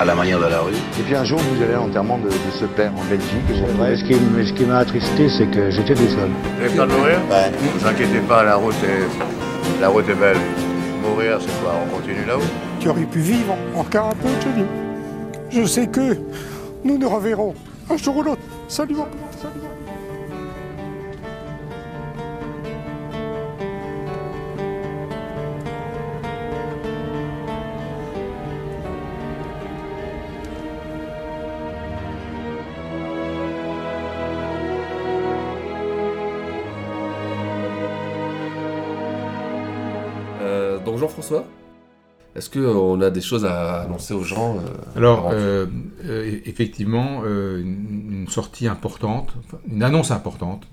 à la manière de la rue. Et puis un jour, vous allez à l'enterrement de, de, ce père en Belgique. Et ce qui, ce qui m'a attristé, c'est que j'étais tout seul. Vous avez peur de mourir Ouais. Ne vous inquiétez pas, la route est, la route est belle. Mourir, c'est quoi On continue là-haut Tu aurais pu vivre encore un peu, Johnny. Je sais que nous nous reverrons un jour ou l'autre. Salut, mon est-ce qu'on a des choses à annoncer aux gens euh, Alors, euh, euh, effectivement, euh, une, une sortie importante, une annonce importante.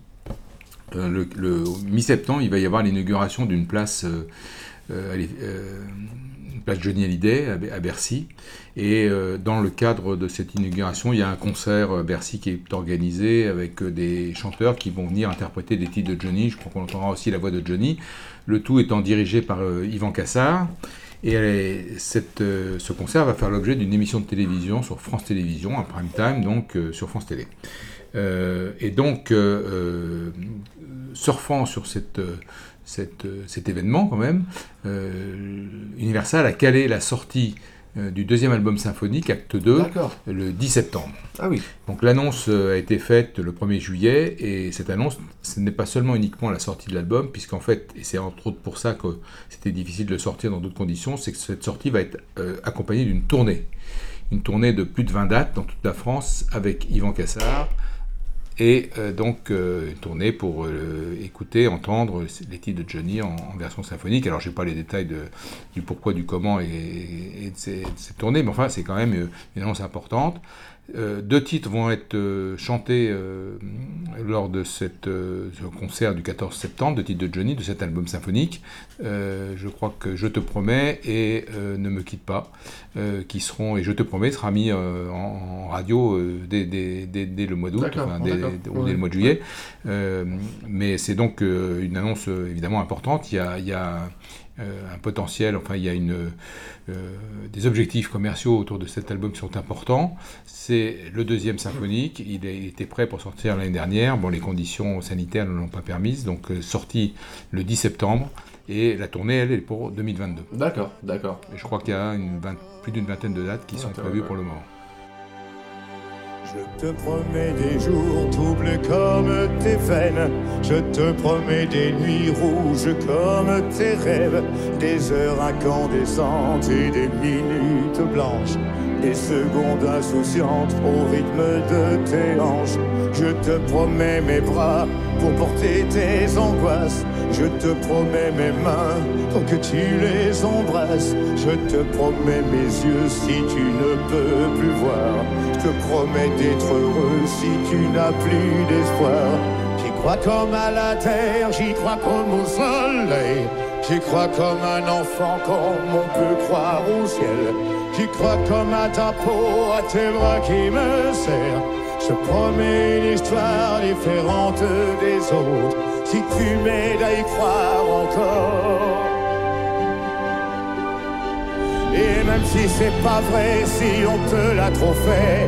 Euh, le, mi-septembre, il va y avoir l'inauguration d'une place, euh, euh, euh, place Johnny Hallyday à, Be- à Bercy. Et euh, dans le cadre de cette inauguration, il y a un concert à Bercy qui est organisé avec euh, des chanteurs qui vont venir interpréter des titres de Johnny. Je crois qu'on entendra aussi la voix de Johnny. Le tout étant dirigé par euh, Yvan Cassard. Et euh, ce concert va faire l'objet d'une émission de télévision sur France Télévisions, un prime time, donc euh, sur France Télé. Euh, et donc, surfant sur cette, cet événement quand même, Universal a calé la sortie du deuxième album symphonique, Acte 2, D'accord. le 10 septembre. Ah oui. Donc l'annonce euh, a été faite le 1er juillet et cette annonce, ce n'est pas seulement uniquement la sortie de l'album, puisqu'en fait, et c'est entre autres pour ça que c'était difficile de le sortir dans d'autres conditions, c'est que cette sortie va être euh, accompagnée d'une tournée. Une tournée de plus de 20 dates dans toute la France avec Yvan Cassard. Et euh, donc euh, une tournée pour euh, écouter, entendre les titres de Johnny en, version symphonique. Alors je n'ai pas les détails du pourquoi, du comment et, de cette tournée, mais enfin c'est quand même euh, une annonce importante. Euh, deux titres vont être euh, chantés euh, lors de cette, ce concert du 14 septembre, deux titres de Johnny, de cet album symphonique. Je crois que Je te promets et Ne me quitte pas, qui seront, et Je te promets sera mis en, en radio dès, dès- dès- dès le mois d'août, enfin, ou dès le mois de juillet. Mais c'est donc une annonce évidemment importante. Il y a, il y a, un potentiel, enfin il y a une, euh, des objectifs commerciaux autour de cet album qui sont importants. C'est le deuxième symphonique, il, était prêt pour sortir l'année dernière, bon les conditions sanitaires ne l'ont pas permise, donc euh, sorti le 10 septembre, et la tournée elle est pour 2022. D'accord, d'accord. Et je crois qu'il y a une vingt- plus d'une vingtaine de dates qui sont prévues ouais. pour le moment. Je te promets des jours doubles comme tes veines. Je te promets des nuits rouges comme tes rêves. Des heures incandescentes et des minutes blanches. Des secondes insouciantes au rythme de tes hanches. Je te promets mes bras pour porter tes angoisses. Je te promets mes mains pour que tu les embrasses. Je te promets mes yeux si tu ne peux plus voir. Je te promets d'être heureux si tu n'as plus d'espoir. J'y crois comme à la terre, j'y crois comme au soleil. J'y crois comme un enfant, comme on peut croire au ciel. J'y crois comme à ta peau, à tes bras qui me serrent. Je promets une histoire différente des autres. Si tu m'aides à y croire encore. Et même si c'est pas vrai, si on te l'a trop fait,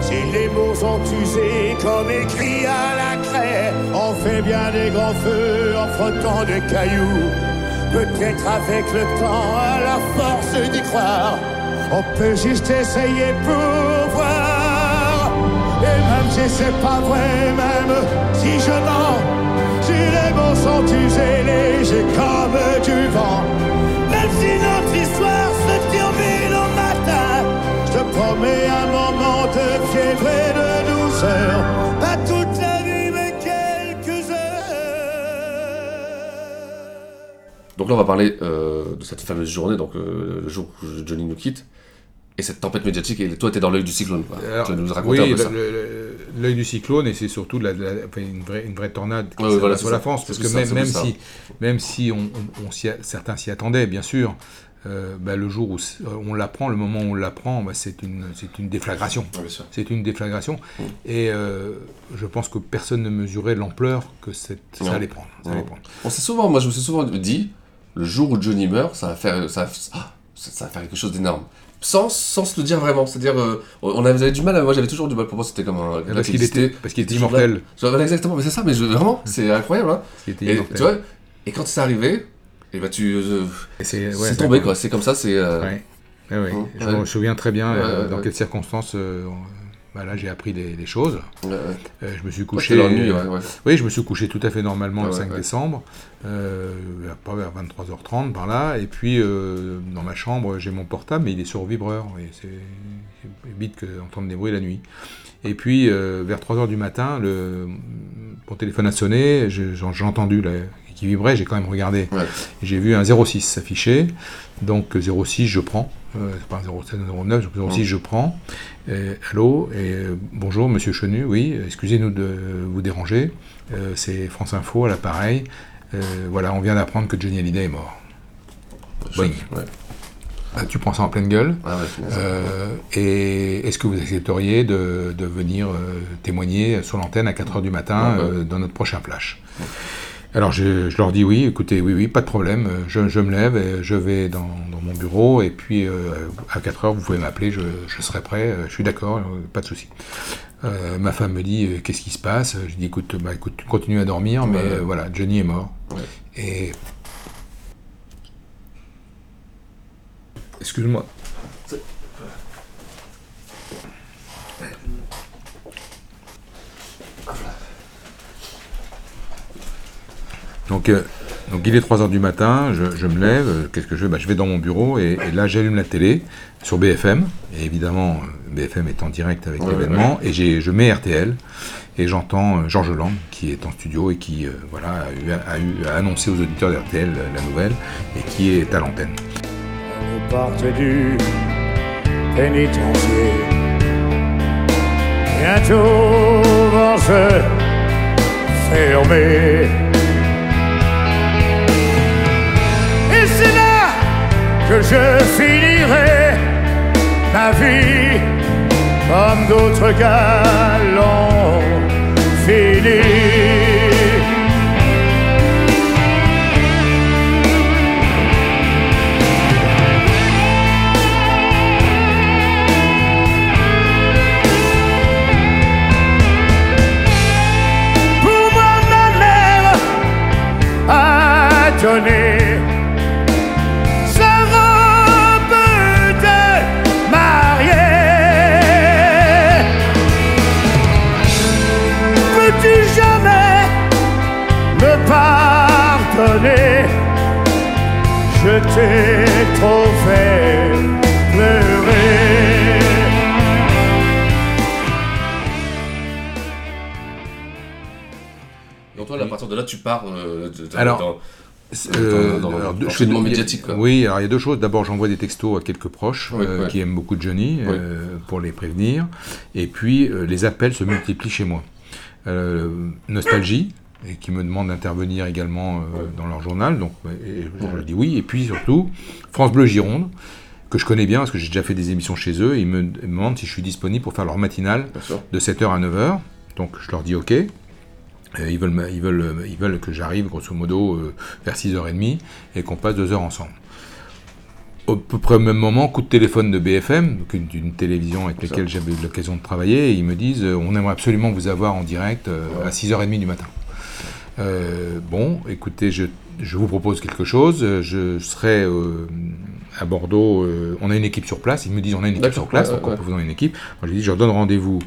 si les mots sont usés comme écrit à la craie, on fait bien des grands feux en frottant des cailloux. Peut-être avec le temps, à la force d'y croire, on peut juste essayer pour voir. Et même si c'est pas vrai, même si je mens, si les mots sont usés, légers comme du vent. Même si notre histoire se termine au matin, je te promets un moment de fièvre et de douceur. Pas toute la Donc là, on va parler euh, de cette fameuse journée, donc euh, le jour où Johnny nous quitte, et cette tempête médiatique. Et toi, t'es dans l'œil du cyclone, quoi. Alors, tu vas nous raconter oui, un peu ça. l'œil du cyclone et c'est surtout de la, de la- enfin, une, vraie, une vraie tornade qui voilà, sur la. France. Parce que ça, même, si, même si on, on- on s'y a- certains s'y attendaient, bien sûr, euh, bah, le jour où on l'apprend, le moment où on l'apprend, bah, c'est une, c'est une déflagration. C'est une déflagration. Mm. Et euh, je pense que personne ne mesurait l'ampleur que cette- ça allait prendre. ça allait prendre. On s'est souvent, moi je me suis souvent dit, le jour où Johnny meurt, ça va faire, ça, va- ah, ça, va faire quelque chose d'énorme. Sans, sans se le dire vraiment. C'est-à-dire, euh, on avait du mal, moi j'avais toujours du mal pour moi, c'était comme un. Parce qu'il était, parce qu'il était là. immortel. Exactement, mais c'est ça, mais je- vraiment, c'est incroyable. Hein. Était Et, immortel. tu vois, et quand c'est arrivé, et bah tu. euh, c'est ouais, tombé quoi, c'est comme ça, c'est. euh, Ouais. Mmh, Je me souviens très bien euh, dans quelles circonstances euh, bah là j'ai appris les choses. ouais, ouais. Euh, je me suis couché. nuit, ouais. Oui, je me suis couché tout à fait normalement le ouais, 5 ouais. décembre, euh, vers, pas vers 23h30 par là. Et puis euh, dans ma chambre, j'ai mon portable, mais il est sur vibreur. Et c'est vite que d'entendre des bruits la nuit. Et puis euh, vers 3h du matin, le, mon téléphone a sonné, j'ai entendu qui vibrait, j'ai quand même regardé. J'ai vu un 06 s'afficher, donc euh, 06 je prends, euh, pas un 07, un 09, donc 06 je prends. Allô, et bonjour Monsieur Chenu, oui, excusez-nous de vous déranger, Euh, c'est France Info à l'appareil. Euh, voilà, on vient d'apprendre que Johnny Hallyday est mort. Oui. ouais. Ah, tu prends ça en pleine gueule. Ah ouais. Euh, et est-ce que vous accepteriez de, de venir euh, témoigner sur l'antenne à 4h du matin Ouais, euh, dans notre prochain flash? Alors je, je leur dis oui, écoutez, oui, oui, pas de problème, euh, je, je me lève, et je vais dans, dans mon bureau et puis euh, à 4h vous pouvez m'appeler, je, je serai prêt, euh, je suis d'accord, pas de souci. Euh, ma femme me dit euh, qu'est-ce qui se passe? Je dis écoute, bah, écoute, tu continues à dormir, mais Ouais. euh, voilà, Johnny est mort. Ouais. Et excuse-moi. Donc, euh, donc il est 3h du matin, je, je me lève, euh, qu'est-ce que je fais? Bah, Je vais dans mon bureau et, et là j'allume la télé sur BFM, et évidemment euh, BFM est en direct avec Ouais, l'événement, et j'ai- je mets RTL, et j'entends euh, Georges Lang qui est en studio et qui euh, voilà, a, eu, a, eu- a annoncé aux auditeurs d'RTL la nouvelle, et qui est à l'antenne. Du pénitencier. Bientôt vont se fermer. Que je finirai ma vie comme d'autres gars l'ont fini. pour moi t'ai trop fait pleurer. Donc toi, à partir de là, tu pars euh, de- de- Alors, dans, Euh, dans- dans- alors, dans médiatique. Quoi. Oui, alors il y a deux choses. D'abord, j'envoie des textos à quelques proches Oui, euh, ouais. qui aiment beaucoup Johnny Oui. euh, pour les prévenir. Et puis, euh, les appels se multiplient chez moi. Euh, Nostalgie, et qui me demande d'intervenir également euh, dans leur journal. Donc, et je leur dis oui. Et puis surtout, France Bleu Gironde, que je connais bien parce que j'ai déjà fait des émissions chez eux. Et ils me demandent si je suis disponible pour faire leur matinale de 7h à 9h. Donc je leur dis OK. Euh, ils, veulent, ils, veulent, ils veulent que j'arrive grosso modo euh, vers 6h30 et qu'on passe deux heures ensemble. Au peu près au même moment, coup de téléphone de BFM, donc une, d'une télévision avec laquelle j'avais eu l'occasion de travailler, et ils me disent euh, on aimerait absolument vous avoir en direct euh, à 6h30 du matin. Euh, bon, écoutez, je, je vous propose quelque chose. euh, Je serai euh, à Bordeaux. euh, on a une équipe sur place. Ils me disent on a une équipe sur place, ouais, donc ouais, on peut vous donner une équipe. Moi, je dis je leur donne rendez-vous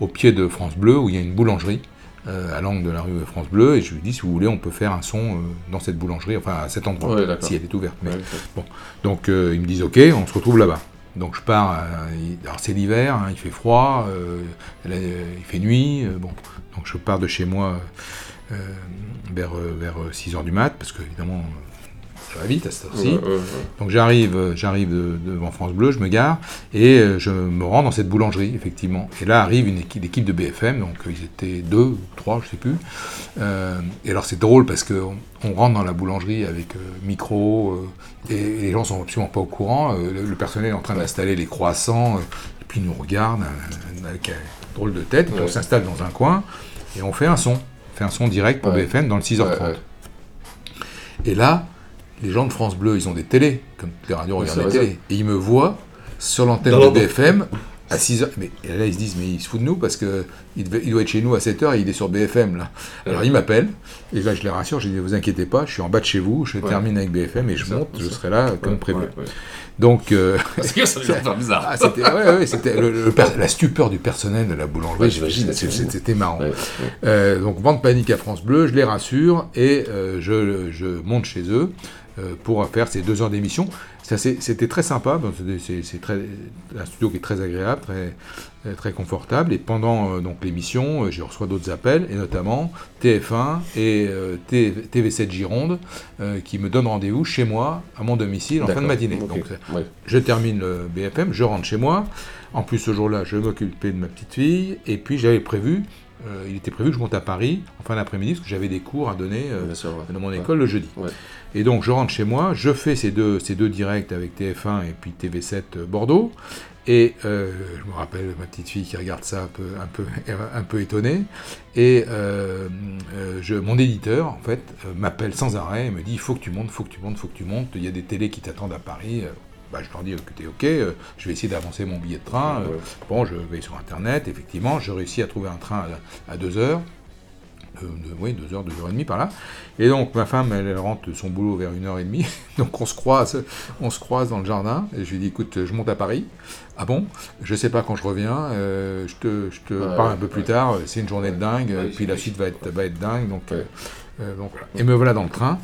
au pied de France Bleu où il y a une boulangerie à l'angle de la rue France Bleu. Et je lui dis si vous voulez, on peut faire un son dans cette boulangerie, enfin à cet endroit, Ouais, si elle est ouverte. Mais Ouais, bon, donc ils me disent ok, on se retrouve là-bas. Donc je pars. alors c'est l'hiver, hein, il fait froid, il fait nuit. bon, donc je pars de chez moi vers, euh, vers 6h du mat, parce que évidemment, euh, ça va vite à cette heure-ci. Ouais, ouais, ouais. Donc j'arrive, euh, j'arrive de- devant France Bleu, je me gare et euh, je me rends dans cette boulangerie, effectivement. Et là arrive une équipe, l'équipe de BFM, donc euh, ils étaient deux, ou trois, je sais plus. Euh, et alors c'est drôle parce que on, on rentre dans la boulangerie avec euh, micro euh, et, et les gens sont absolument pas au courant. Euh, le, le personnel est en train d'installer les croissants, euh, et puis ils nous regardent euh, avec un drôle de tête. Et puis on s'installe dans un coin et on fait un son, on fait un son direct pour Ouais. BFM dans le 6h30. Ouais, ouais. Et là, les gens de France Bleu, ils ont des télés, comme toutes les radios regardent les télés. Et ils me voient sur l'antenne de. BFM à 6h. Mais et là, ils se disent, mais il se fout de nous parce que il, il doit être chez nous à 7h et il est sur BFM là. Alors ils m'appellent, et là je les rassure, je dis, vous inquiétez pas, je suis en bas de chez vous, je Ouais. termine avec BFM et je ça, monte, je serai là comme Ouais, prévu. ouais, ouais. Donc, euh, Parce que ça faire bizarre. Ah, c'était ouais, ouais, le- le la stupeur du personnel de la boulangerie, Ouais, j'imagine, c'était marrant. Ouais, ouais. Euh, donc, vente panique à France Bleu, je les rassure et euh, je, je monte chez eux euh, pour faire ces deux heures d'émission. C'était très sympa, c'est un studio qui est très agréable, très, euh, très confortable. Et pendant euh, donc l'émission, euh, je reçois d'autres appels, et notamment TF1 et euh, T- TV7 Gironde, euh, qui me donnent rendez-vous chez moi, à mon domicile, en fin de matinée. Donc, ouais. je termine le BFM, je rentre chez moi. En plus, ce jour-là, je m'occupais de ma petite fille. Et puis, j'avais prévu, euh, il était prévu que je monte à Paris en fin d'après-midi, parce que j'avais des cours à donner euh, Bien sûr, ouais. dans mon Ouais. école le jeudi. Ouais. Et donc, je rentre chez moi, je fais ces deux, ces deux directs avec TF1 et puis TV7 Bordeaux. Et euh, je me rappelle ma petite fille qui regarde ça un peu, un peu, un peu étonnée. Et euh, euh, je, mon éditeur, en fait, euh, m'appelle sans arrêt et me dit il faut que tu montes, il faut que tu montes, il faut que tu montes. Il y a des télés qui t'attendent à Paris. Euh, Bah, je leur dis écoutez, ok, euh, je vais essayer d'avancer mon billet de train. Euh, Ouais. Bon, je vais sur Internet, effectivement, je réussis à trouver un train à, à deux heures. Euh, de- oui, deux heures, deux heures et demie par là. Et donc ma femme, elle, elle rentre de son boulot vers une heure et demie. Donc on se croise, on se croise dans le jardin. Et je lui dis, écoute, je monte à Paris. Ah bon? Je sais pas quand je reviens. euh, je te, je te Ouais, parle un peu plus tard. C'est une journée de dingue. Puis la suite va être, va être dingue. Donc, euh, donc voilà. Et me voilà dans le train.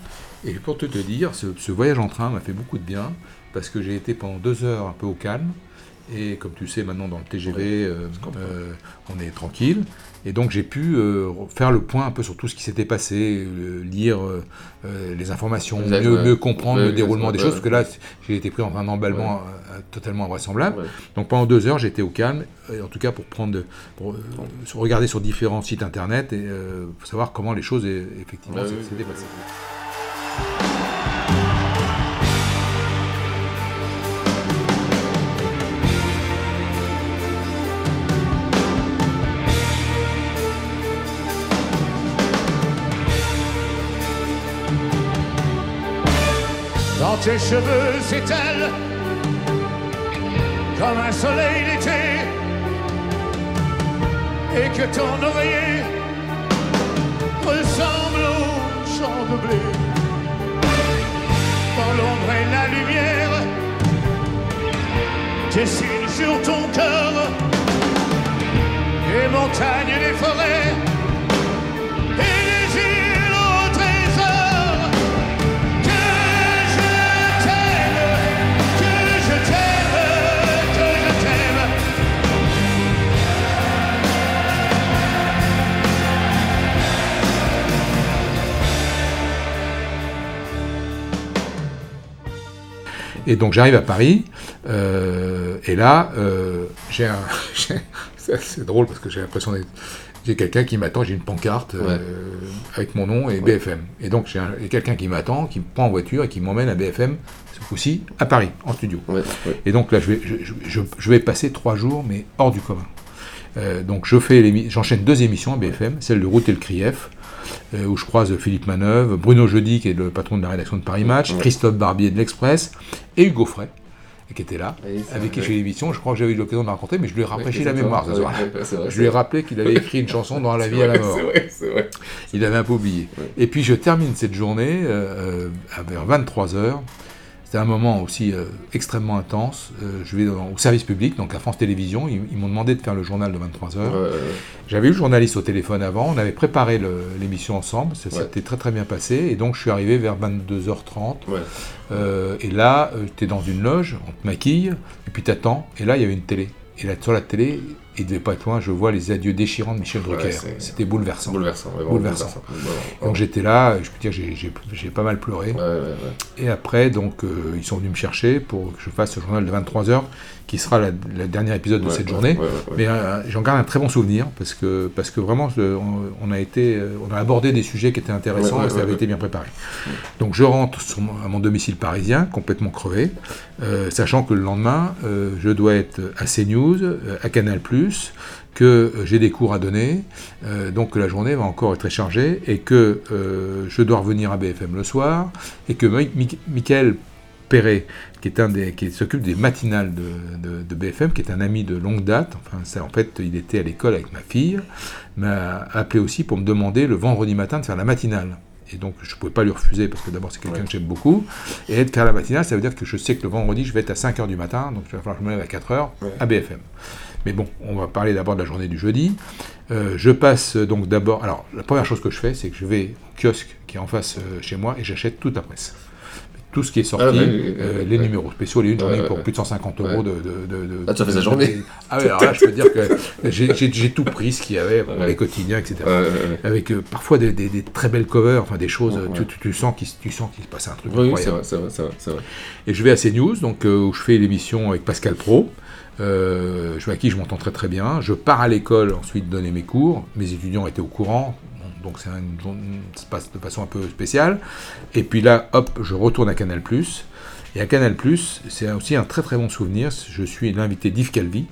Et pour te, te dire, ce, ce voyage en train m'a fait beaucoup de bien parce que j'ai été pendant deux heures un peu au calme. Et comme tu sais, maintenant dans le TGV, euh, euh, on est tranquille. Et donc j'ai pu euh, faire le point un peu sur tout ce qui s'était passé, euh, lire les informations, Exact, mieux, ouais. mieux comprendre Ouais, le déroulement des choses, parce que là, j'ai été pris dans un emballement totalement invraisemblable. Donc pendant deux heures, j'étais au calme, en tout cas pour prendre, pour regarder sur différents sites internet et pour savoir comment les choses effectivement s'étaient passées. Tes cheveux s'étale comme un soleil d'été et que ton oreiller ressemble au champ de blé. Dans l'ombre et la lumière, dessinent sur ton cœur les montagnes et les forêts Et donc j'arrive à Paris, euh, et là, euh, j'ai un. c'est drôle parce que j'ai l'impression d'être. J'ai quelqu'un qui m'attend, j'ai une pancarte euh, avec mon nom et BFM. Et donc j'ai un- j'ai quelqu'un qui m'attend, qui me prend en voiture et qui m'emmène à BFM, ce coup-ci, à Paris, en studio. Ouais. Et donc là, je vais, je, je- je- je vais passer trois jours, mais hors du commun. Euh, donc je fais j'enchaîne deux émissions à BFM, celle de Route et le Crief, où je croise Philippe Manœuvre, Bruno Jeudi, qui est le patron de la rédaction de Paris Match, Ouais. Christophe Barbier de l'Express, et Hugo Frey, qui était là, Oui, avec qui j'ai l'émission. Je crois que j'avais eu l'occasion de le rencontrer, mais je lui ai rafraîchi la mémoire ce soir. vrai, je lui ai rappelé qu'il avait écrit une chanson dans la vie à la mort. Vrai. Il avait un peu oublié. Et puis je termine cette journée euh, euh, vers 23h. C'était un moment aussi euh, extrêmement intense. Euh, je vais dans- au service public, donc à France Télévisions. Ils, ils m'ont demandé de faire le journal de 23h. Ouais, ouais, ouais. J'avais eu le journaliste au téléphone avant. On avait préparé l'émission ensemble. Ça Ouais. s'était très très bien passé. Et donc je suis arrivé vers 22h30. Ouais. Euh, et là, tu es dans une loge, on te maquille, et puis t'attends. Et là, il y avait une télé. Et là, sur la télé, il devait pas être loin, je vois les adieux déchirants de Michel Drucker. C'était bouleversant. Bouleversant, bouleversant. Donc j'étais là, je peux dire, j'ai pas mal pleuré. Et après, donc, euh, ils sont venus me chercher pour que je fasse ce journal de 23 heures qui sera le dernier épisode de cette journée. Mais euh, j'en garde un très bon souvenir parce que, parce que vraiment, on, a été, euh, on a abordé des sujets qui étaient intéressants et ça avait été bien préparé. Donc je rentre à mon domicile parisien, complètement crevé, euh, sachant que le lendemain, je dois être à CNews, à Canal, que j'ai des cours à donner, donc que la journée va encore être très chargée et que je dois revenir à BFM le soir et que Michael Perret, qui est un des, qui s'occupe des matinales de, BFM, qui est un ami de longue date. Enfin, ça, en fait, il était à l'école avec ma fille, m'a appelé aussi pour me demander le vendredi matin de faire la matinale. Et donc, je ne pouvais pas lui refuser parce que d'abord, c'est quelqu'un que j'aime beaucoup. Et de faire la matinale, ça veut dire que je sais que le vendredi, je vais être à 5h du matin, donc il va falloir que je me lève à 4h à BFM. Mais bon, on va parler d'abord de la journée du jeudi. Euh, je passe donc d'abord. Alors, la première chose que je fais, c'est que je vais au kiosque qui est en face euh, chez moi et j'achète toute la presse tout ce qui est sorti, ah, euh, les numéros spéciaux, les une, ai pour plus de 150 euros de, de, Ah, tu as fait sa journée. Ah oui, alors là, je peux dire que j'ai tout pris ce qu'il y avait, les quotidiens, etc. Avec euh, parfois des, des, très belles covers, enfin des choses, tu, tu, sens qu'il se passe un truc oui, c'est vrai, c'est vrai, Et je vais à CNews, donc, euh, où je fais l'émission avec Pascal Pro. je vois à qui je m'entends très très bien. Je pars à l'école ensuite donner mes cours. Mes étudiants étaient au courant donc c'est une, se passe de façon un peu spéciale. Et puis là, hop, je retourne à Canal+. Et à Canal+, c'est aussi un très très bon souvenir. Je suis l'invité d'Yves Calvi,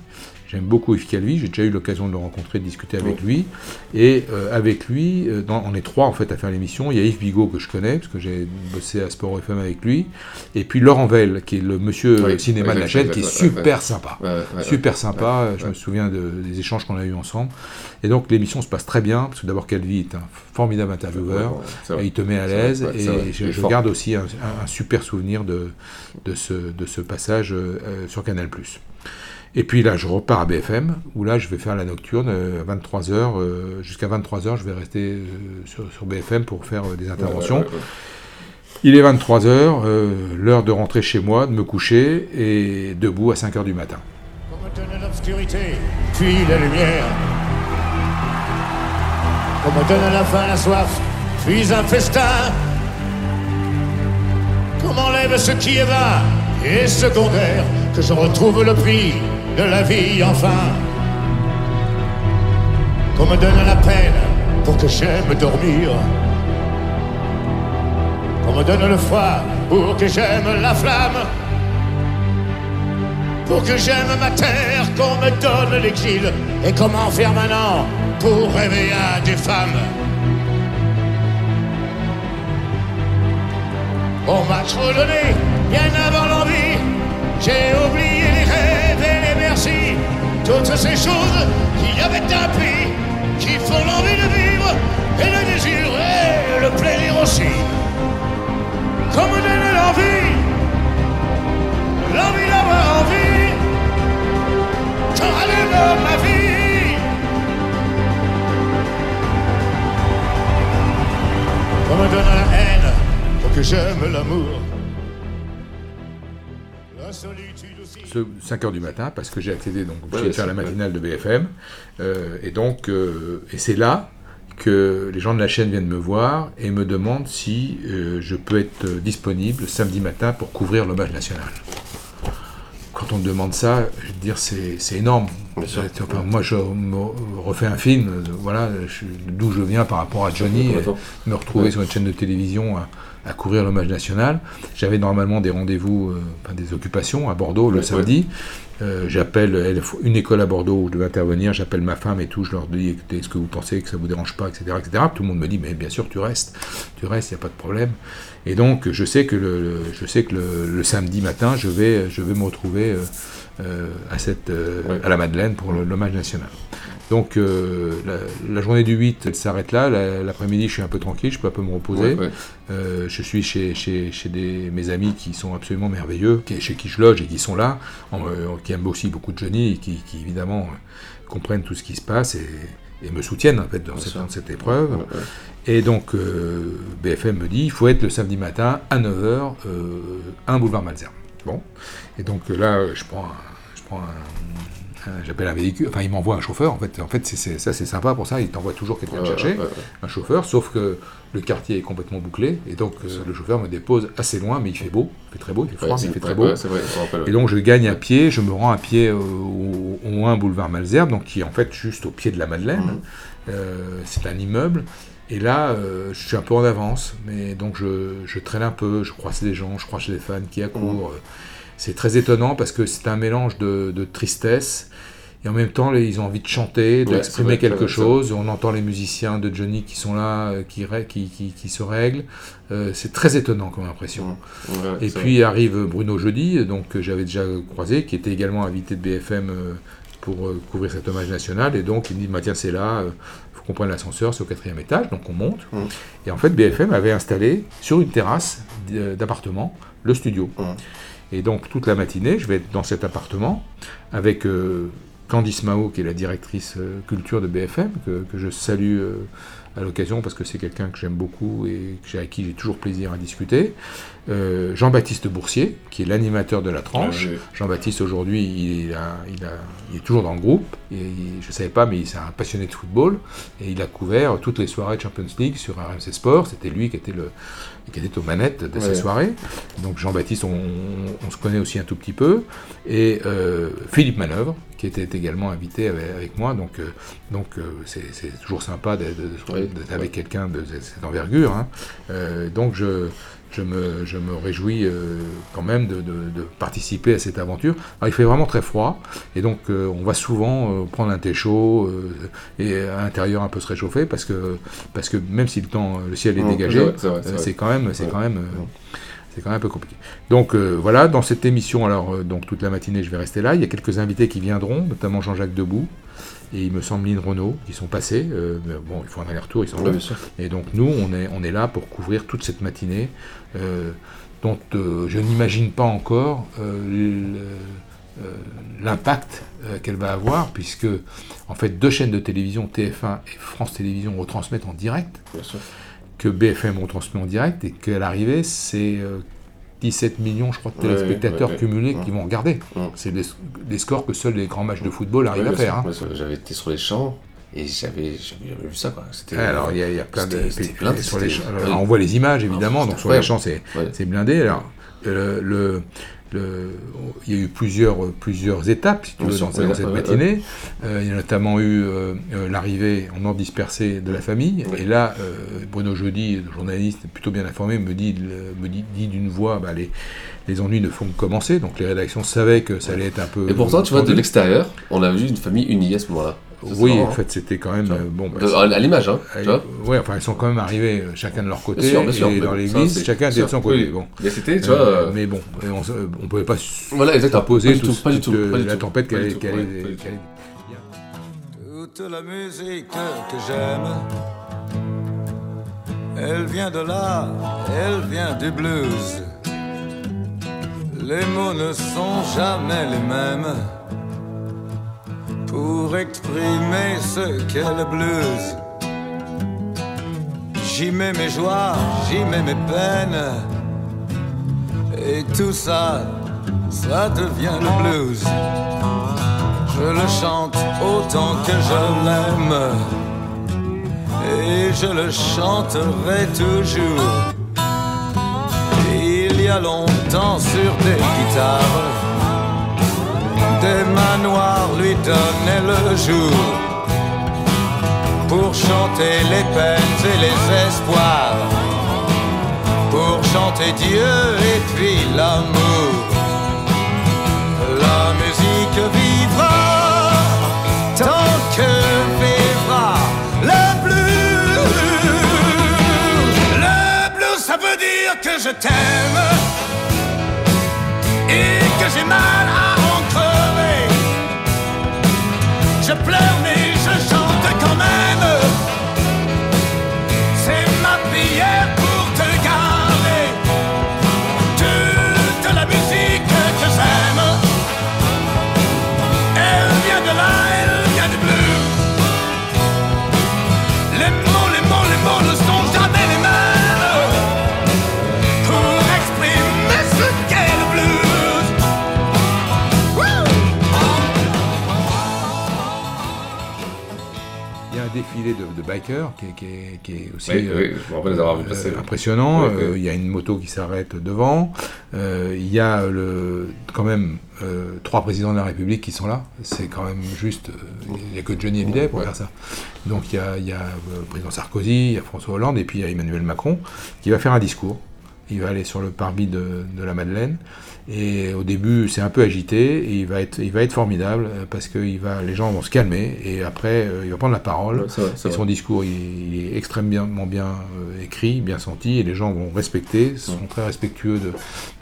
J'aime beaucoup Yves Calvi, j'ai déjà eu l'occasion de le rencontrer, de discuter avec lui. Et euh, avec lui, euh, on est trois en fait à faire l'émission. Il y a Yves Bigot que je connais, parce que j'ai bossé à Sport FM avec lui. Et puis Laurent Vell, qui est le monsieur cinéma de la chaîne, qui est super sympa. super sympa, je me souviens des échanges qu'on a eu ensemble. Et donc l'émission se passe très bien, parce que d'abord Calvi est un formidable intervieweur, et il te met à l'aise. Et je, garde aussi un, super souvenir de, de, ce, de ce passage euh, sur Canal+. Et puis là, je repars à BFM, où là, je vais faire la nocturne euh, à 23h. Euh, jusqu'à 23h, je vais rester euh, sur, BFM pour faire des interventions. Il est 23h, l'heure de rentrer chez moi, de me coucher, et debout à 5h du matin. Comme l'obscurité, puis la lumière. Comme donne la faim, la soif, puis un festin. Comme enlève ce qui est vain et secondaire, que je retrouve le prix? De la vie enfin. Qu'on me donne la peine pour que j'aime dormir. Qu'on me donne le froid pour que j'aime la flamme. Pour que j'aime ma terre, qu'on me donne l'exil. Et comment faire maintenant pour rêver à des femmes? On m'a trop donné, bien avant l'envie. J'ai oublié Toutes ces choses qui avaient un prix, qui font l'envie de vivre et le désir et le plaisir aussi. Comme donner l'envie, l'envie d'avoir envie, de rallume ma vie. Comme me donne la haine pour que j'aime l'amour. 5h du matin, parce que j'ai accédé donc à faire la matinale de BFM. Euh, et donc, euh, et c'est là que les gens de la chaîne viennent me voir et me demandent si euh, je peux être disponible samedi matin pour couvrir l'hommage national. Quand on me demande ça, je veux dire, c'est énorme. moi, je me refais un film, voilà, d'où je viens par rapport à Johnny, me retrouver sur une chaîne de télévision à couvrir l'hommage national. J'avais normalement des rendez-vous, euh, enfin des occupations à Bordeaux le samedi. Euh, j'appelle une école à Bordeaux où je devais intervenir, j'appelle ma femme et tout, je leur dis écoutez, est-ce que vous pensez que ça vous dérange pas, etc., etc. Tout le monde me dit mais bien sûr tu restes, tu restes, il n'y a pas de problème. Et donc je sais que le, je sais que le, samedi matin je vais, je vais me retrouver euh, à, cette, à la Madeleine pour l'hommage national. Donc euh, la, journée du 8, elle s'arrête là. L'après-midi, je suis un peu tranquille, je peux un peu me reposer. Euh, je suis chez, chez, chez des, mes amis qui sont absolument merveilleux, chez qui je loge et qui sont là, qui aiment aussi beaucoup de Johnny et qui, évidemment comprennent tout ce qui se passe et, me soutiennent en fait dans, cette, épreuve. Et donc euh, BFM me dit il faut être le samedi matin à 9h, un boulevard Malzerbe. Bon. Et donc là, je prends je prends un euh, j'appelle un véhicule, enfin il m'envoie un chauffeur, en fait, en fait c'est, ça c'est sympa pour ça, il t'envoie toujours quelqu'un Ouais, chercher, ouais, ouais. un chauffeur, sauf que le quartier est complètement bouclé, et donc euh, le chauffeur me dépose assez loin, mais il fait beau, il fait très beau, il fait froid, mais il fait très beau. vrai, rappelle. Et donc je gagne à pied, je me rends à pied euh, au, au 1 boulevard Malzerbe, donc qui est en fait juste au pied de la Madeleine. Mhm. Euh, c'est un immeuble. Et là, euh, je suis un peu en avance, mais donc je, je traîne un peu, je croise les gens, je croise les fans qui accourent. Mhm. C'est très étonnant parce que c'est un mélange de, de tristesse et en même temps, les- ils ont envie de chanter, Ouais, d'exprimer vrai, quelque chose. On entend les musiciens de Johnny qui sont là, euh, qui, rè- qui, qui, qui se règlent. Euh, c'est très étonnant comme impression. Ouais, Et puis arrive Bruno Jeudi, donc que j'avais déjà croisé, qui était également invité de BFM euh, pour euh, couvrir cet hommage national. Et donc il me dit bah, tiens, c'est là, il faut qu'on prenne l'ascenseur, c'est au quatrième étage. Donc on monte. Et en fait, BFM avait installé sur une terrasse d'appartement le studio. Et donc toute la matinée, je vais être dans cet appartement avec euh, Candice Mao, qui est la directrice euh, culture de BFM, que, je salue euh, à l'occasion parce que c'est quelqu'un que j'aime beaucoup et avec qui j'ai toujours plaisir à discuter. Euh, Jean-Baptiste Boursier, qui est l'animateur de la tranche. Ah oui. Jean-Baptiste, aujourd'hui, il, est toujours dans le groupe. Et il- je ne savais pas, mais c'est un passionné de football. Et il a couvert toutes les soirées de Champions League sur RMC Sport. C'était lui qui était, le, qui était aux manettes de ces soirées. Donc Jean-Baptiste, on, on se connaît aussi un tout petit peu. Et euh, Philippe Manœuvre, qui était également invité avec, avec moi. Donc euh, donc c'est toujours sympa d'être Oui. avec quelqu'un de cette envergure. hein. Donc je, je, me, je me réjouis euh, quand même de, de- de participer à cette aventure. Alors, il fait vraiment très froid, et donc euh, on va souvent euh, prendre un thé chaud et à l'intérieur un peu se réchauffer parce que, parce que même si le temps, le ciel est Mmh, dégagé, c'est quand même, c'est quand même, c'est quand même un peu compliqué. Donc euh, voilà, dans cette émission, alors euh, donc toute la matinée, je vais rester là. Il y a quelques invités qui viendront, notamment Jean-Jacques Debout et il me semble Lynn Renault qui sont passés. Euh, mais bon, il faut un aller-retour, ils sont là. Et donc nous, on est, on est là pour couvrir toute cette matinée euh, dont euh, je n'imagine pas encore euh, l'impact qu'elle va avoir, puisque en fait deux chaînes de télévision, TF1 et France Télévisions, retransmettent en direct, Bien sûr. que BFM retransmet en direct, et qu'à l'arrivée, c'est 17 millions, je crois, de téléspectateurs ouais, ouais. cumulés Ouais. qui vont regarder. C'est des, des scores que seuls les grands matchs de football arrivent à faire. hein. J'avais été sur les champs et j'avais vu ça quoi. Alors, il y, y a plein de. blindé, sur les champs- alors, on voit les images, évidemment, donc sur les champs, c'est blindé. Alors, le, le- le- il y a eu plusieurs, plusieurs étapes, si tu veux, dans, cette matinée. Euh, il y a notamment eu euh, euh, l'arrivée en ordre dispersé de la famille. Et là, Bruno Jeudi, le journaliste plutôt bien informé, me dit, le- me dit, dit d'une voix bah, les, les ennuis ne font que commencer. Donc les rédactions savaient que ça allait être un peu. Et pourtant, tu vois, de l'extérieur, on a vu une famille unie à ce moment-là. Oui, marrant, en fait, c'était quand même. Euh, bon, bah, De- à l'image, hein. Tu vois Ouais, enfin, ils sont quand même arrivés euh, chacun de leur côté. Bien sûr, bien sûr, et dans l'église, chacun était de son côté. oui. Bon. Mais c'était, tu Euh, vois. euh, mais bon, on, on pouvait pas Voilà, exactement. du tout- tout, pas du toute, tout, euh, pas du la tout. tempête qu'elle allait- Toute la musique que j'aime, elle vient de là, elle vient du blues. Les mots ne sont jamais les mêmes pour exprimer ce qu'est le blues. J'y mets mes joies, j'y mets mes peines, et tout ça, ça devient le blues. Je le chante autant que je l'aime Et je le chanterai toujours Il y a longtemps sur des guitares Des manoirs lui donnaient le jour Pour chanter les peines et les espoirs Pour chanter Dieu et puis l'amour la musique vivra tant que vivra le blues. Le blues, ça veut dire que je t'aime et que j'ai mal Je pleure qui est, qui est- qui est aussi Oui, euh, oui, je rappelle avoir impressionnant. Oui. Euh, Il y a une moto qui s'arrête devant. Euh, Il y a le, quand même trois présidents de la République qui sont là. C'est quand même juste. Il n'y a que Johnny Hallyday pour Ouais. faire ça. Donc il y a, il y a, le président Sarkozy, il y a François Hollande et puis il y a Emmanuel Macron qui va faire un discours. Il va aller sur le parvis de, de la Madeleine. Et au début, c'est un peu agité, et il va être, il va être formidable euh, parce que il va, les gens vont se calmer, et après, euh, il va prendre la parole. Ouais, vrai, et son vrai. discours, il, il est extrêmement bien euh, écrit, bien senti, et les gens vont respecter, sont très respectueux de,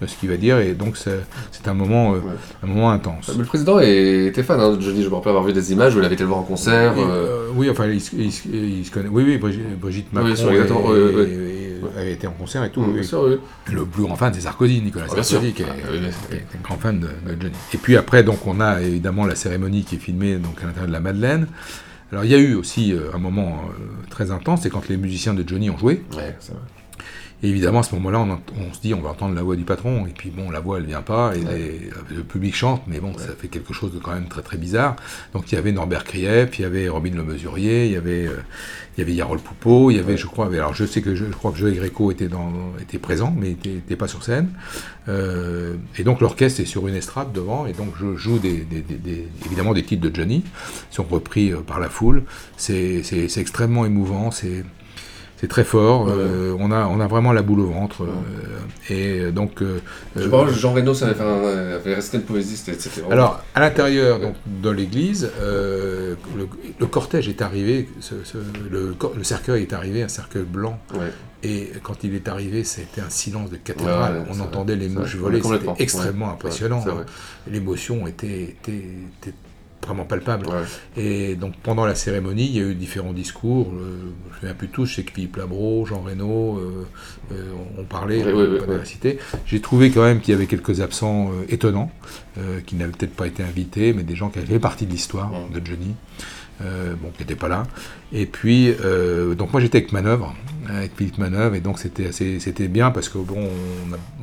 de ce qu'il va dire, et donc c'est un moment, un moment intense. Mais le président est- était fan hein, de Johnny, je me rappelle avoir vu des images où il avait été le voir en concert. Et, euh, euh, oui, enfin, il, se- il se- il se connaît. Oui, oui, Brigitte, Oui, Macron sur- oui, oui. et- et- avait été en concert et tout. Mm, oui. bien sûr, oui. Le plus grand fan, c'est Sarkozy, Nicolas bien Sarkozy, sûr. qui est, Ah, oui, qui est un grand fan de, de Johnny. Et puis après, donc, on a évidemment la cérémonie qui est filmée donc, à l'intérieur de la Madeleine. Alors, il y a eu aussi euh, un moment euh, très intense, c'est quand les musiciens de Johnny ont joué. Ouais. Et évidemment, à ce moment-là, on, se dit, on va entendre la voix du patron. Et puis, bon, la voix, elle vient pas. Et les- le public chante, mais bon, ça fait quelque chose de quand même très, très bizarre. Donc, il y avait Norbert Krief, il y avait Robin Le Mesurier, il y avait, euh, il y avait Yarol Poupeau, il y avait, je crois, alors je sais que je, je crois que Joël Gréco était, dans, était présent, mais était, était pas sur scène. Euh, et donc, l'orchestre est sur une estrade devant. Et donc, je joue des, des- des- des- évidemment des titres de Johnny, qui sont repris euh, par la foule. C'est extrêmement émouvant. C'est. C'est très fort, euh, on, a, on a vraiment la boule au ventre. euh, et donc. euh, Je rappelle, Jean Reno ça avait, fait un, avait récité une poésie, c'était c'était vraiment- alors, à l'intérieur donc, de l'église, le, le cortège est arrivé, ce- ce- le, le cercueil est arrivé, un cercueil blanc. Ouais. Et quand il est arrivé, c'était un silence de cathédrale. On entendait vrai, les mouches voler, c'était extrêmement impressionnant. L'émotion était, était, était vraiment palpable. Ouais. Et donc pendant la cérémonie, il y a eu différents discours. euh, je me souviens plus tous, je sais que Philippe Labro, Jean Reno euh, euh, ont parlé, Ouais, on ouais, les ouais. citer. J'ai trouvé quand même qu'il y avait quelques absents euh, étonnants, qui n'avaient peut-être pas été invités, mais des gens qui avaient fait partie de l'histoire de Johnny. Euh, bon, qui n'étaient pas là. Et puis, euh, donc moi j'étais avec Manœuvre, avec Philippe Manœuvre, et donc c'était assez, c'était bien parce que bon,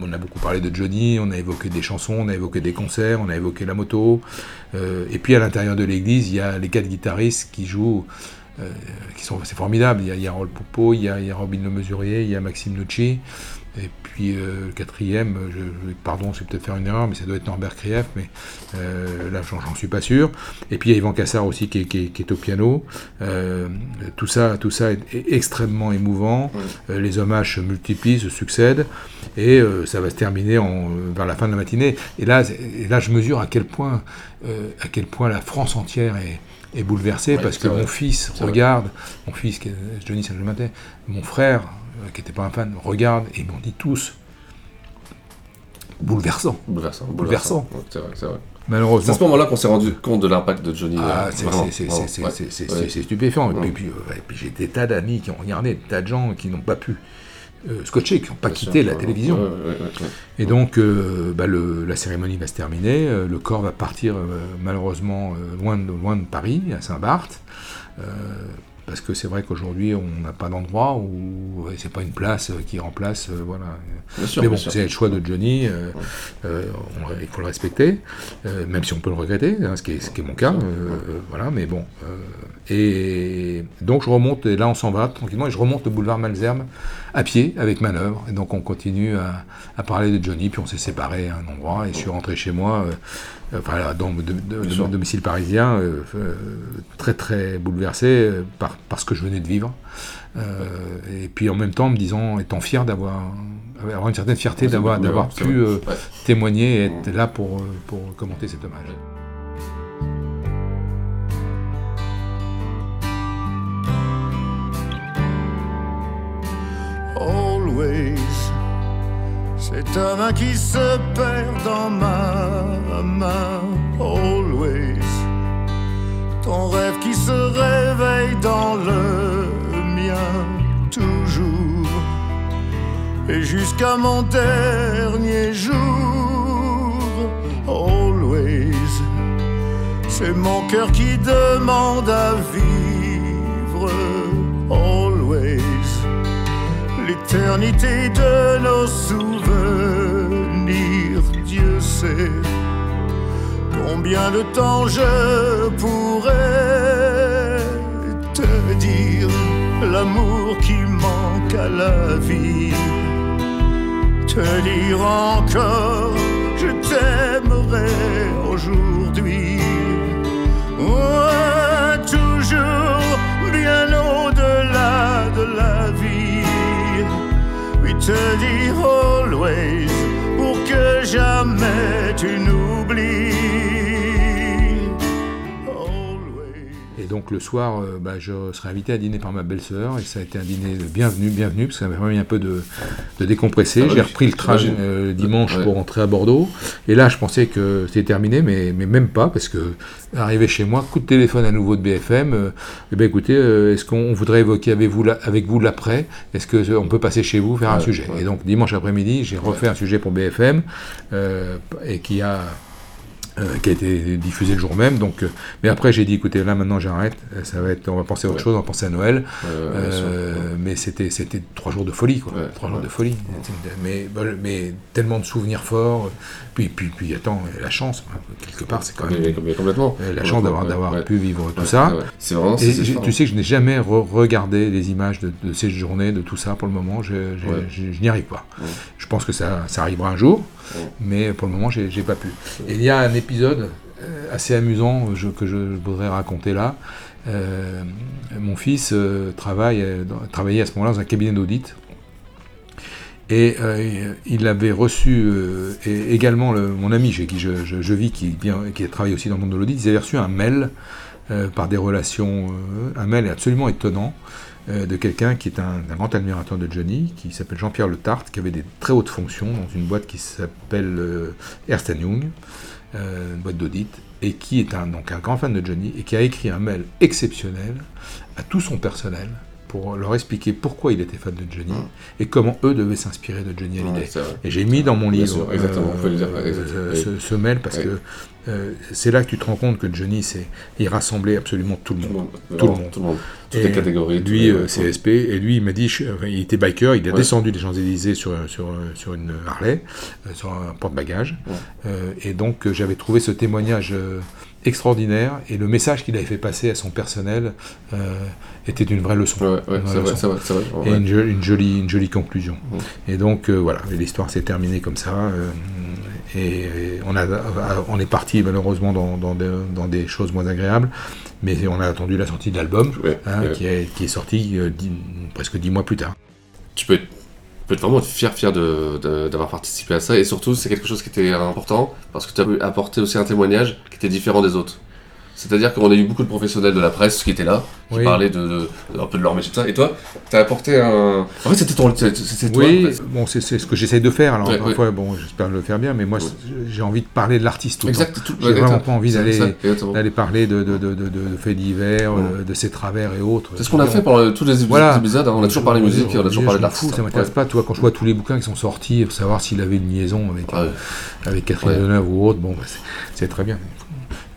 on a, beaucoup parlé de Johnny, on a évoqué des chansons, on a évoqué des concerts, on a évoqué la moto, euh, et puis à l'intérieur de l'église, il y a les quatre guitaristes qui jouent, qui sont, c'est formidable. Il y a, il y a Poupeau, il y a, il y a Robin Le Mesurier, il y a Maxime Nucci, et puis euh, le quatrième, je, je- pardon, je vais peut-être faire une erreur, mais ça doit être Norbert Krief, mais euh, là j'en suis pas sûr. Et puis il y a Yvan Cassard aussi qui est, qui est- qui est au piano. Euh, tout ça, tout ça est, extrêmement émouvant. Les hommages se multiplient, se succèdent, et ça va se terminer en, vers la fin de la matinée. Et là, c'est- et là je mesure à quel point, à quel point la France entière est est bouleversée Ouais, parce c'est que vrai. mon fils C'est regarde, mon fils, Johnny Saint-Germain, mon frère, qui n'était pas un fan, regarde et ils m'ont dit tous bouleversant. Bouleversant. Bouleversant. Ouais, c'est vrai, c'est vrai. Malheureusement. C'est à ce moment-là qu'on s'est rendu compte de l'impact de Johnny. Ah, euh, c'est ouais. Ouais. stupéfiant. Et Ouais. puis, puis, euh, et puis j'ai des tas d'amis qui ont regardé, des tas de gens qui n'ont pas pu euh, scotcher, qui n'ont pas Bien quitté sûr, la télévision. Et donc, euh, bah, le- la cérémonie va se terminer. euh, le corps va partir euh, malheureusement euh, loin, de, loin de Paris, à Saint-Barth. Parce que c'est vrai qu'aujourd'hui, on n'a pas d'endroit où c'est pas une place qui remplace. euh, voilà. Bien sûr, Mais bon, c'est le choix de Johnny. euh, euh, on- il faut le respecter, même si on peut le regretter, hein, ce, qui est, ce qui est mon cas. voilà, mais bon. Et donc je remonte, et là on s'en va tranquillement, et je remonte le boulevard Malzerbe à pied avec manœuvre. Et donc on continue à, à parler de Johnny, puis on s'est séparés à un endroit, et je suis rentré chez moi, euh, enfin dans de, de- de sûr. mon domicile parisien, euh, euh, très très bouleversé euh, par, par ce que je venais de vivre. Et puis en même temps me disant, étant fier d'avoir avoir une certaine fierté Ouais, d'avoir d'avoir ouais, c'est pu Ouais. témoigner et être là pour, pour commenter cet hommage. Always, c'est ta main qui se perd dans ma main. Always, ton rêve qui se réveille dans le mien. Toujours, et jusqu'à mon dernier jour. Always, c'est mon cœur qui demande à vivre. L'éternité de nos souvenirs. Dieu sait combien de temps je pourrais te dire l'amour qui manque à la vie. Te dire encore, je t'aimerai aujourd'hui. Ouais, toujours bien te dire always pour que jamais tu n'oublies. Donc le soir, euh, bah, je serai invité à dîner par ma belle-sœur et ça a été un dîner de bienvenue, bienvenue, parce que ça m'a permis un peu de, de décompresser. Ah bah J'ai repris le train euh, dimanche Ouais. pour rentrer à Bordeaux. Et là, je pensais que c'était terminé, mais, mais même pas, parce que arrivé chez moi, coup de téléphone à nouveau de BFM. euh, eh ben écoutez, est-ce qu'on voudrait évoquer avec vous, la- avec vous l'après? Est-ce que on peut passer chez vous faire un sujet? ouais. Et donc dimanche après-midi, j'ai refait un sujet pour BFM et qui a euh, qui a été diffusé le jour même. Donc, euh, mais après, j'ai dit, écoutez, là maintenant, j'arrête. Euh, Ça va être, on va penser à autre Ouais. chose, on va penser à Noël. Sûr. Mais c'était, c'était trois jours de folie, quoi. Ouais, trois jours de folie. Mais, mais tellement de souvenirs forts. Puis, puis, puis, attends, la chance, quelque part, c'est quand même. Mais- complètement. La chance d'avoir, d'avoir pu vivre tout ça. C'est vraiment- Et c'est tu sais que je n'ai jamais re- regardé les images de, de ces journées, de tout ça pour le moment. Je, je- je- je n'y arrive pas. Je pense que ça, ça arrivera un jour. Mais pour le moment, j'ai, pas pu. Il y a un épisode euh, assez amusant que je voudrais raconter là. Euh, mon fils euh, travaille, travaillait à ce moment-là dans un cabinet d'audit. Et il avait reçu et également le- mon ami chez qui je, vis, qui, qui travaille aussi dans le monde de l'audit, ils avaient reçu un mail par des relations, un mail absolument étonnant euh, de quelqu'un qui est un, grand admirateur de Johnny, qui s'appelle Jean-Pierre Le Tart, qui avait des très hautes fonctions dans une boîte qui s'appelle euh, Ernst euh, une boîte d'audit, et qui est donc un grand fan de Johnny, et qui a écrit un mail exceptionnel à tout son personnel pour leur expliquer pourquoi il était fan de Johnny et comment eux devaient s'inspirer de Johnny Hallyday. Et j'ai mis dans mon livre euh, euh, ce, mail parce que euh, c'est là que tu te rends compte que Johnny, c'est, il rassemblait absolument tout le monde. monde, Tout le monde. tout le monde. Toutes Et les catégories, Lui, euh. CSP, et lui, il m'a dit, je- enfin, il était biker, il est Ouais. descendu des Champs-Élysées sur, sur, sur une Harley, sur un porte-bagages. Ouais. Euh, et donc, j'avais trouvé ce témoignage extraordinaire, et le message qu'il avait fait passer à son personnel euh, était une vraie leçon. Ouais, ouais, Une vraie c'est vrai, leçon. c'est vrai, c'est vrai, Et une, jo- une jolie, une jolie conclusion. Ouais. Et donc, euh, voilà, l'histoire s'est terminée comme ça. euh, et, et on, a, on est parti malheureusement dans, dans des, dans des choses moins agréables, mais on a attendu la sortie de l'album, hein, qui, est, qui est sorti dix- presque dix mois plus tard. tu peux être, peux être vraiment fier, fier d'avoir participé à ça. Et surtout, c'est quelque chose qui était important parce que tu as pu apporter aussi un témoignage qui était différent des autres. C'est-à-dire qu'on a eu beaucoup de professionnels de la presse qui étaient là, qui Oui. parlaient de, de- un peu de leur métier, tout ça. Et toi, tu as apporté un. En fait, c'était ton. c'est- c'est toi. Oui, bon, c'est ce que j'essaie de faire. Alors, Ouais, parfois, bon, j'espère le faire bien, mais moi, Ouais. j'ai envie de parler de l'artiste tout le Exact, temps. J'ai vraiment pas envie d'aller parler de, de, de, de, de faits divers, euh, de ses travers et autres. C'est ce qu'on a fait pendant tous les épisodes. Voilà. hein. On a toujours parlé musique on a toujours parlé m'en d'artiste. Ça m'intéresse pas, quand je vois tous les bouquins qui sont sortis, pour savoir s'il avait une liaison avec, avec Catherine. Deneuve ou autre, bon, bah, c'est très bien.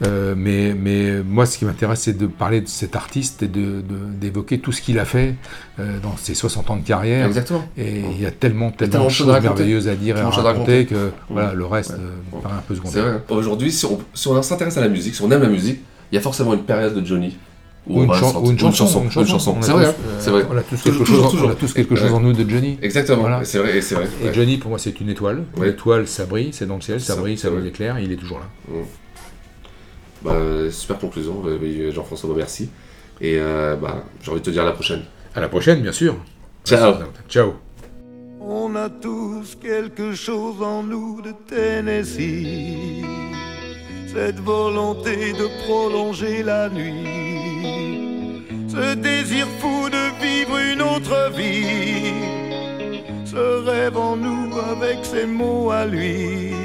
Euh, mais, mais moi, ce qui m'intéresse, c'est de parler de cet artiste et de- de- d'évoquer tout ce qu'il a fait euh, dans ses 60 ans de carrière. Exactement. Et il y a tellement, tellement, de choses merveilleuses à dire et à raconter raconter. que voilà, le reste Ouais. euh, paraît un peu C'est secondaire. vrai. Aujourd'hui, si on, si on s'intéresse à la musique, si on aime la musique, il y a forcément une période de Johnny. Ou une, va chan- sortir- ou une chanson. Une chanson. C'est vrai, euh, c'est vrai. On a tous quelque, toujours, chose, toujours. on a tous quelque chose en nous de Johnny. Exactement. Voilà. C'est vrai, et c'est vrai. Et ouais. Johnny, pour moi, c'est une étoile. Ouais. L'étoile, ça brille, c'est dans le ciel, ça Ça, brille, ça brille l'éclair, il est toujours là. Bah, super conclusion, euh, oui, Jean-François, merci. Et euh, bah, j'ai envie de te dire à la prochaine. À la prochaine, bien sûr. Ciao. Ciao. On a tous quelque chose en nous de Tennessee. Cette volonté de prolonger la nuit. Ce désir fou de vivre une autre vie. Ce rêve en nous avec ses mots à lui.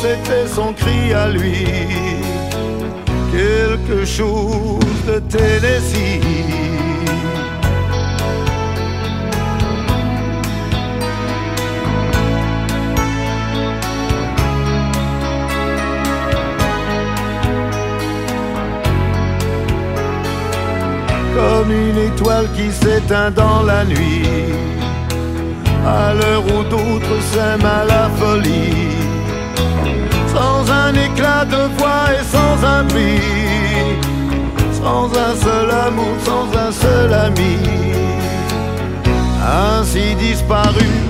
C'était son cri à lui. Quelque chose de Tennessee. comme une étoile qui s'éteint dans la nuit, à l'heure où d'autres s'aiment à la folie, éclat de voix et sans un sans un seul amour, sans un seul ami, ainsi disparu.